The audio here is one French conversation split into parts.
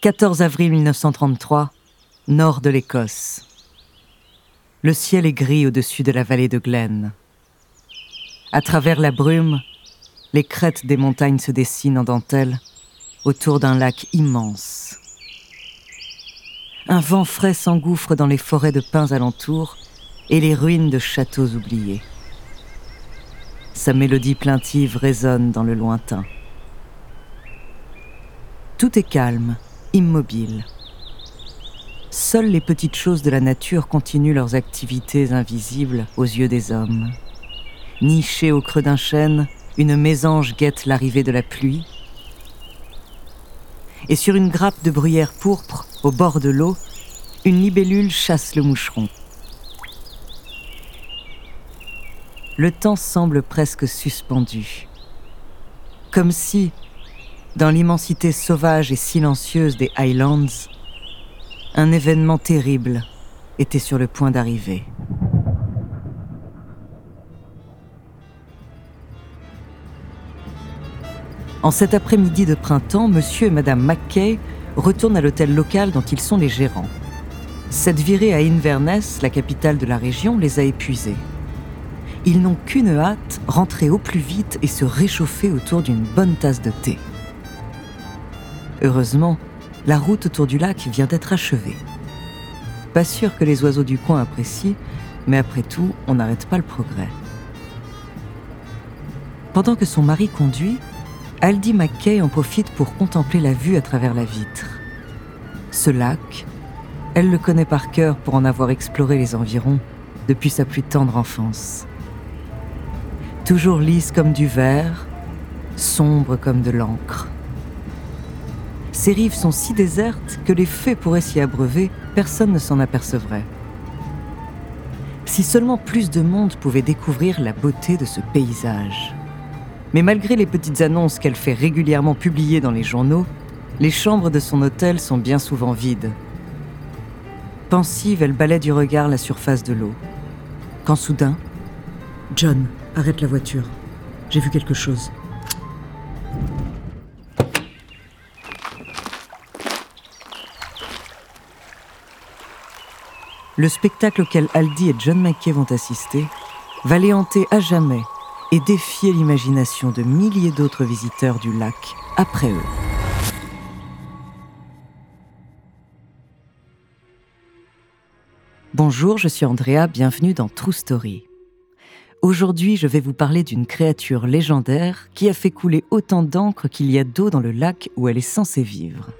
14 avril 1933, nord de l'Écosse. Le ciel est gris au-dessus de la vallée de Glen. À travers la brume, les crêtes des montagnes se dessinent en dentelle autour d'un lac immense. Un vent frais s'engouffre dans les forêts de pins alentours et les ruines de châteaux oubliés. Sa mélodie plaintive résonne dans le lointain. Tout est calme, immobile. Seules les petites choses de la nature continuent leurs activités invisibles aux yeux des hommes. Nichée au creux d'un chêne, une mésange guette l'arrivée de la pluie. Et sur une grappe de bruyère pourpre, au bord de l'eau, une libellule chasse le moucheron. Le temps semble presque suspendu. Comme si, dans l'immensité sauvage et silencieuse des Highlands, un événement terrible était sur le point d'arriver. En cet après-midi de printemps, monsieur et madame McKay retournent à l'hôtel local dont ils sont les gérants. Cette virée à Inverness, la capitale de la région, les a épuisés. Ils n'ont qu'une hâte, rentrer au plus vite et se réchauffer autour d'une bonne tasse de thé. Heureusement, la route autour du lac vient d'être achevée. Pas sûr que les oiseaux du coin apprécient, mais après tout, on n'arrête pas le progrès. Pendant que son mari conduit, Aldi McKay en profite pour contempler la vue à travers la vitre. Ce lac, elle le connaît par cœur pour en avoir exploré les environs depuis sa plus tendre enfance. Toujours lisse comme du verre, sombre comme de l'encre. Ces rives sont si désertes que les fées pourraient s'y abreuver, personne ne s'en apercevrait. Si seulement plus de monde pouvait découvrir la beauté de ce paysage. Mais malgré les petites annonces qu'elle fait régulièrement publier dans les journaux, les chambres de son hôtel sont bien souvent vides. Pensive, elle balaie du regard la surface de l'eau. Quand soudain, John, arrête la voiture. J'ai vu quelque chose. Le spectacle auquel Aldi et John McKay vont assister va les hanter à jamais et défier l'imagination de milliers d'autres visiteurs du lac après eux. Bonjour, je suis Andrea, bienvenue dans True Story. Aujourd'hui, je vais vous parler d'une créature légendaire qui a fait couler autant d'encre qu'il y a d'eau dans le lac où elle est censée vivre.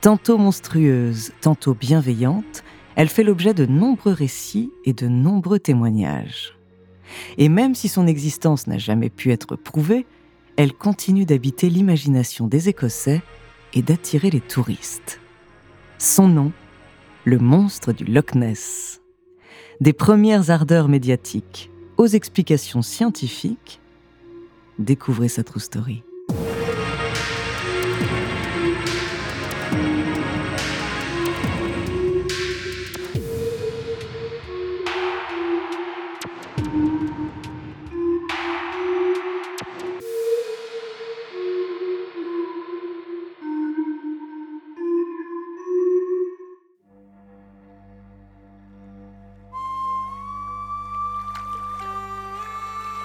Tantôt monstrueuse, tantôt bienveillante, elle fait l'objet de nombreux récits et de nombreux témoignages. Et même si son existence n'a jamais pu être prouvée, elle continue d'habiter l'imagination des Écossais et d'attirer les touristes. Son nom, le monstre du Loch Ness. Des premières ardeurs médiatiques aux explications scientifiques, découvrez sa true story.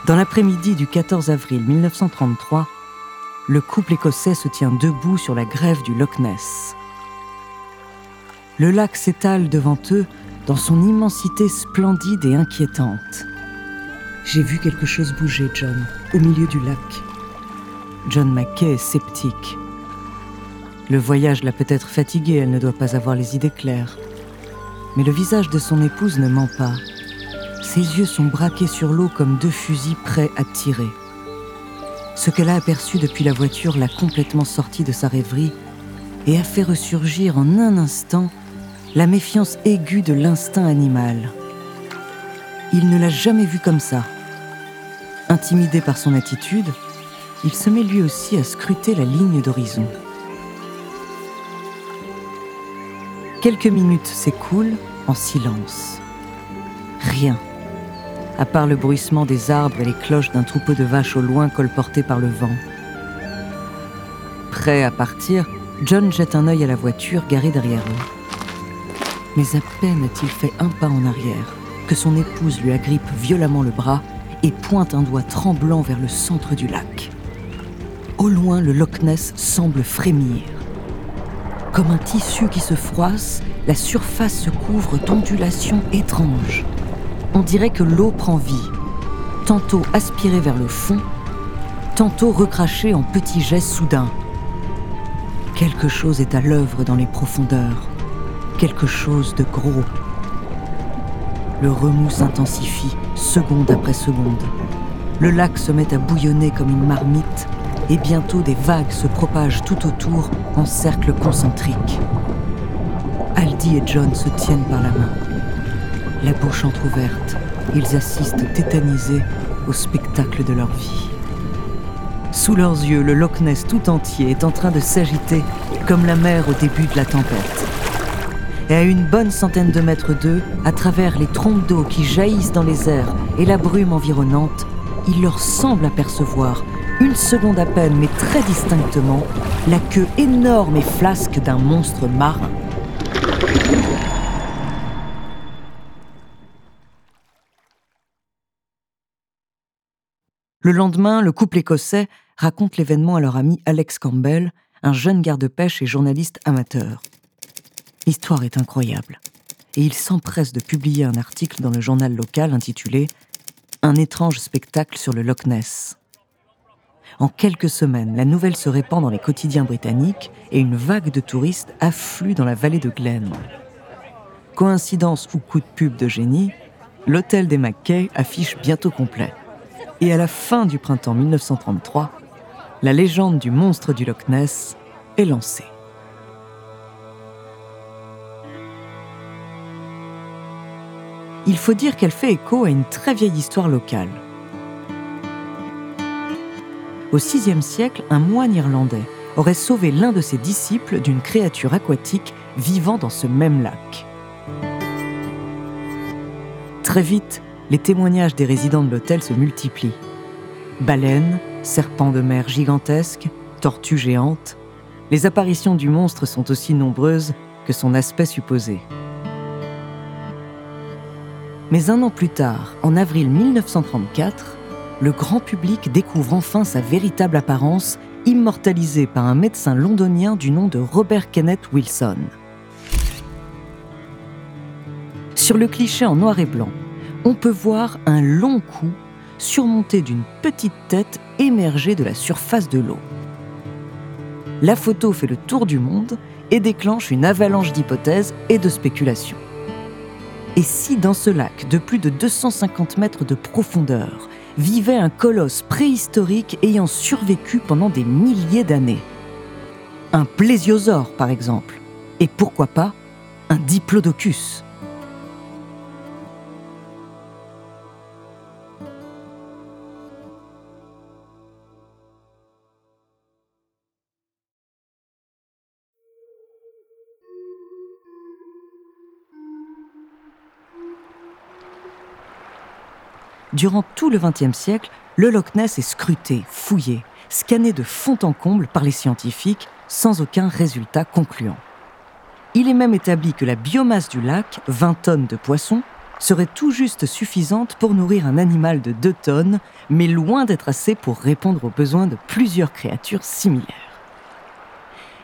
Dans l'après-midi du 14 avril 1933, le couple écossais se tient debout sur la grève du Loch Ness. Le lac s'étale devant eux dans son immensité splendide et inquiétante. J'ai vu quelque chose bouger, John, au milieu du lac. John Mackay est sceptique. Le voyage l'a peut-être fatiguée, elle ne doit pas avoir les idées claires. Mais le visage de son épouse ne ment pas. Ses yeux sont braqués sur l'eau comme deux fusils prêts à tirer. Ce qu'elle a aperçu depuis la voiture l'a complètement sortie de sa rêverie et a fait ressurgir en un instant la méfiance aiguë de l'instinct animal. Il ne l'a jamais vu comme ça. Intimidé par son attitude, il se met lui aussi à scruter la ligne d'horizon. Quelques minutes s'écoulent en silence. Rien à part le bruissement des arbres et les cloches d'un troupeau de vaches au loin colportées par le vent. Prêt à partir, John jette un œil à la voiture garée derrière eux. Mais à peine a-t-il fait un pas en arrière que son épouse lui agrippe violemment le bras et pointe un doigt tremblant vers le centre du lac. Au loin, le Loch Ness semble frémir. Comme un tissu qui se froisse, la surface se couvre d'ondulations étranges. On dirait que l'eau prend vie, tantôt aspirée vers le fond, tantôt recrachée en petits gestes soudains. Quelque chose est à l'œuvre dans les profondeurs, quelque chose de gros. Le remous s'intensifie, seconde après seconde. Le lac se met à bouillonner comme une marmite et bientôt des vagues se propagent tout autour en cercles concentriques. Aldi et John se tiennent par la main. La bouche entr'ouverte, ils assistent tétanisés au spectacle de leur vie. Sous leurs yeux, le Loch Ness tout entier est en train de s'agiter comme la mer au début de la tempête. Et à une bonne centaine de mètres d'eux, à travers les trompes d'eau qui jaillissent dans les airs et la brume environnante, il leur semble apercevoir une seconde à peine, mais très distinctement, la queue énorme et flasque d'un monstre marin. Le lendemain, le couple écossais raconte l'événement à leur ami Alex Campbell, un jeune garde-pêche et journaliste amateur. L'histoire est incroyable, et il s'empresse de publier un article dans le journal local intitulé Un étrange spectacle sur le Loch Ness. En quelques semaines, la nouvelle se répand dans les quotidiens britanniques et une vague de touristes afflue dans la vallée de Glen. Coïncidence ou coup de pub de génie, l'hôtel des Mackay affiche bientôt complet. Et à la fin du printemps 1933, la légende du monstre du Loch Ness est lancée. Il faut dire qu'elle fait écho à une très vieille histoire locale. Au VIe siècle, un moine irlandais aurait sauvé l'un de ses disciples d'une créature aquatique vivant dans ce même lac. Très vite, les témoignages des résidents de l'hôtel se multiplient. Baleines, serpents de mer gigantesques, tortues géantes, les apparitions du monstre sont aussi nombreuses que son aspect supposé. Mais un an plus tard, en avril 1934, le grand public découvre enfin sa véritable apparence, immortalisée par un médecin londonien du nom de Robert Kenneth Wilson. Sur le cliché en noir et blanc, on peut voir un long cou surmonté d'une petite tête émergée de la surface de l'eau. La photo fait le tour du monde et déclenche une avalanche d'hypothèses et de spéculations. Et si dans ce lac de plus de 250 mètres de profondeur, vivait un colosse préhistorique ayant survécu pendant des milliers d'années? Un plésiosaure, par exemple. Et pourquoi pas un diplodocus? Durant tout le XXe siècle, le Loch Ness est scruté, fouillé, scanné de fond en comble par les scientifiques sans aucun résultat concluant. Il est même établi que la biomasse du lac, 20 tonnes de poissons, serait tout juste suffisante pour nourrir un animal de 2 tonnes, mais loin d'être assez pour répondre aux besoins de plusieurs créatures similaires.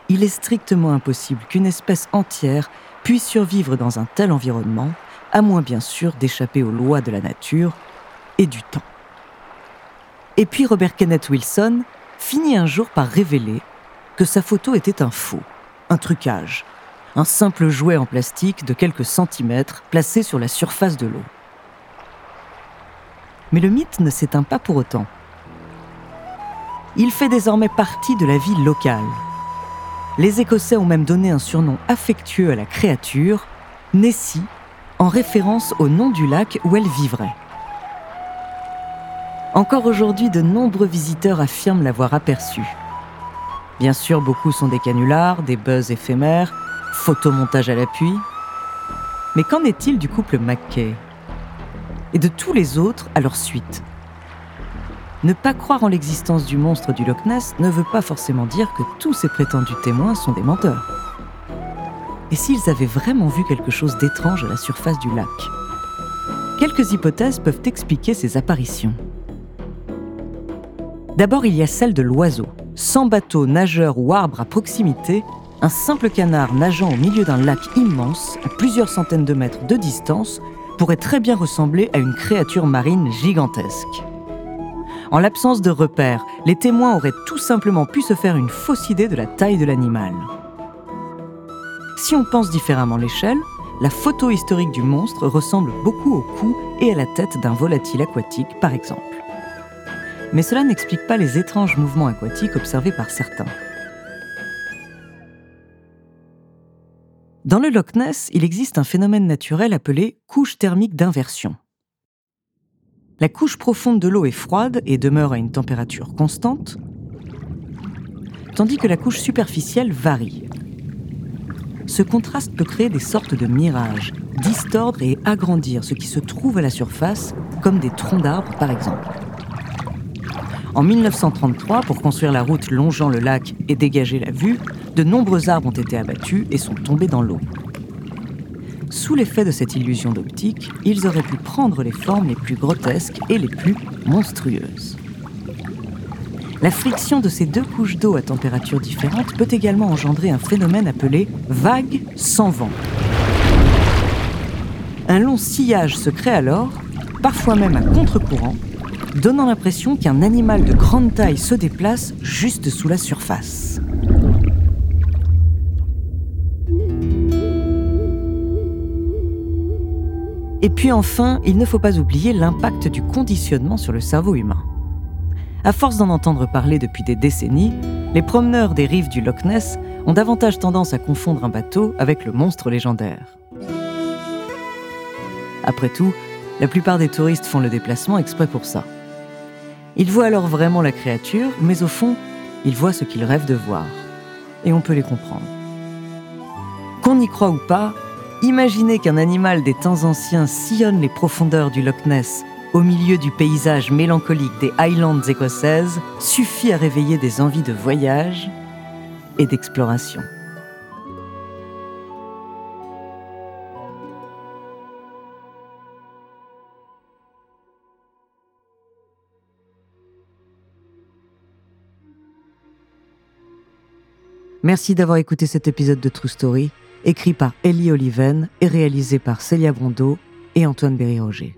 Il est strictement impossible qu'une espèce entière puisse survivre dans un tel environnement, à moins bien sûr d'échapper aux lois de la nature et du temps. Et puis Robert Kenneth Wilson finit un jour par révéler que sa photo était un faux, un trucage, un simple jouet en plastique de quelques centimètres placé sur la surface de l'eau. Mais le mythe ne s'éteint pas pour autant. Il fait désormais partie de la vie locale. Les Écossais ont même donné un surnom affectueux à la créature, Nessie, en référence au nom du lac où elle vivrait. Encore aujourd'hui, de nombreux visiteurs affirment l'avoir aperçu. Bien sûr, beaucoup sont des canulars, des buzz éphémères, photomontage à l'appui. Mais qu'en est-il du couple Mackay Et de tous les autres à leur suite? Ne pas croire en l'existence du monstre du Loch Ness ne veut pas forcément dire que tous ces prétendus témoins sont des menteurs. Et s'ils avaient vraiment vu quelque chose d'étrange à la surface du lac? Quelques hypothèses peuvent expliquer ces apparitions. D'abord, il y a celle de l'oiseau. Sans bateau, nageur ou arbre à proximité, un simple canard nageant au milieu d'un lac immense, à plusieurs centaines de mètres de distance, pourrait très bien ressembler à une créature marine gigantesque. En l'absence de repères, les témoins auraient tout simplement pu se faire une fausse idée de la taille de l'animal. Si on pense différemment l'échelle, la photo historique du monstre ressemble beaucoup au cou et à la tête d'un volatile aquatique, par exemple. Mais cela n'explique pas les étranges mouvements aquatiques observés par certains. Dans le Loch Ness, il existe un phénomène naturel appelé couche thermique d'inversion. La couche profonde de l'eau est froide et demeure à une température constante, tandis que la couche superficielle varie. Ce contraste peut créer des sortes de mirages, distordre et agrandir ce qui se trouve à la surface, comme des troncs d'arbres par exemple. En 1933, pour construire la route longeant le lac et dégager la vue, de nombreux arbres ont été abattus et sont tombés dans l'eau. Sous l'effet de cette illusion d'optique, ils auraient pu prendre les formes les plus grotesques et les plus monstrueuses. La friction de ces deux couches d'eau à température différente peut également engendrer un phénomène appelé vague sans vent. Un long sillage se crée alors, parfois même à contre-courant, donnant l'impression qu'un animal de grande taille se déplace juste sous la surface. Et puis enfin, il ne faut pas oublier l'impact du conditionnement sur le cerveau humain. À force d'en entendre parler depuis des décennies, les promeneurs des rives du Loch Ness ont davantage tendance à confondre un bateau avec le monstre légendaire. Après tout, la plupart des touristes font le déplacement exprès pour ça. Ils voient alors vraiment la créature, mais au fond, ils voient ce qu'ils rêvent de voir. Et on peut les comprendre. Qu'on y croit ou pas, Imaginez qu'un animal des temps anciens sillonne les profondeurs du Loch Ness au milieu du paysage mélancolique des Highlands écossaises suffit à réveiller des envies de voyage et d'exploration. Merci d'avoir écouté cet épisode de True Story écrit par Ellie Oliven et réalisé par Célia Brondeau et Antoine Berry-Roger.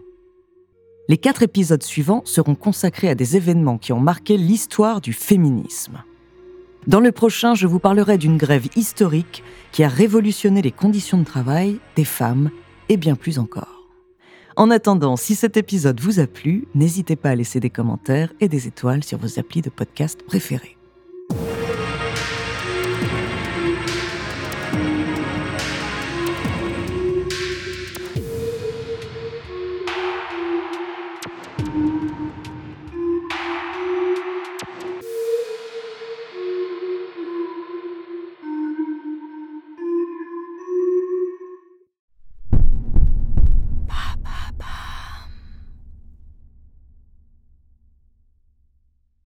Les quatre épisodes suivants seront consacrés à des événements qui ont marqué l'histoire du féminisme. Dans le prochain, je vous parlerai d'une grève historique qui a révolutionné les conditions de travail des femmes et bien plus encore. En attendant, si cet épisode vous a plu, n'hésitez pas à laisser des commentaires et des étoiles sur vos applis de podcast préférés.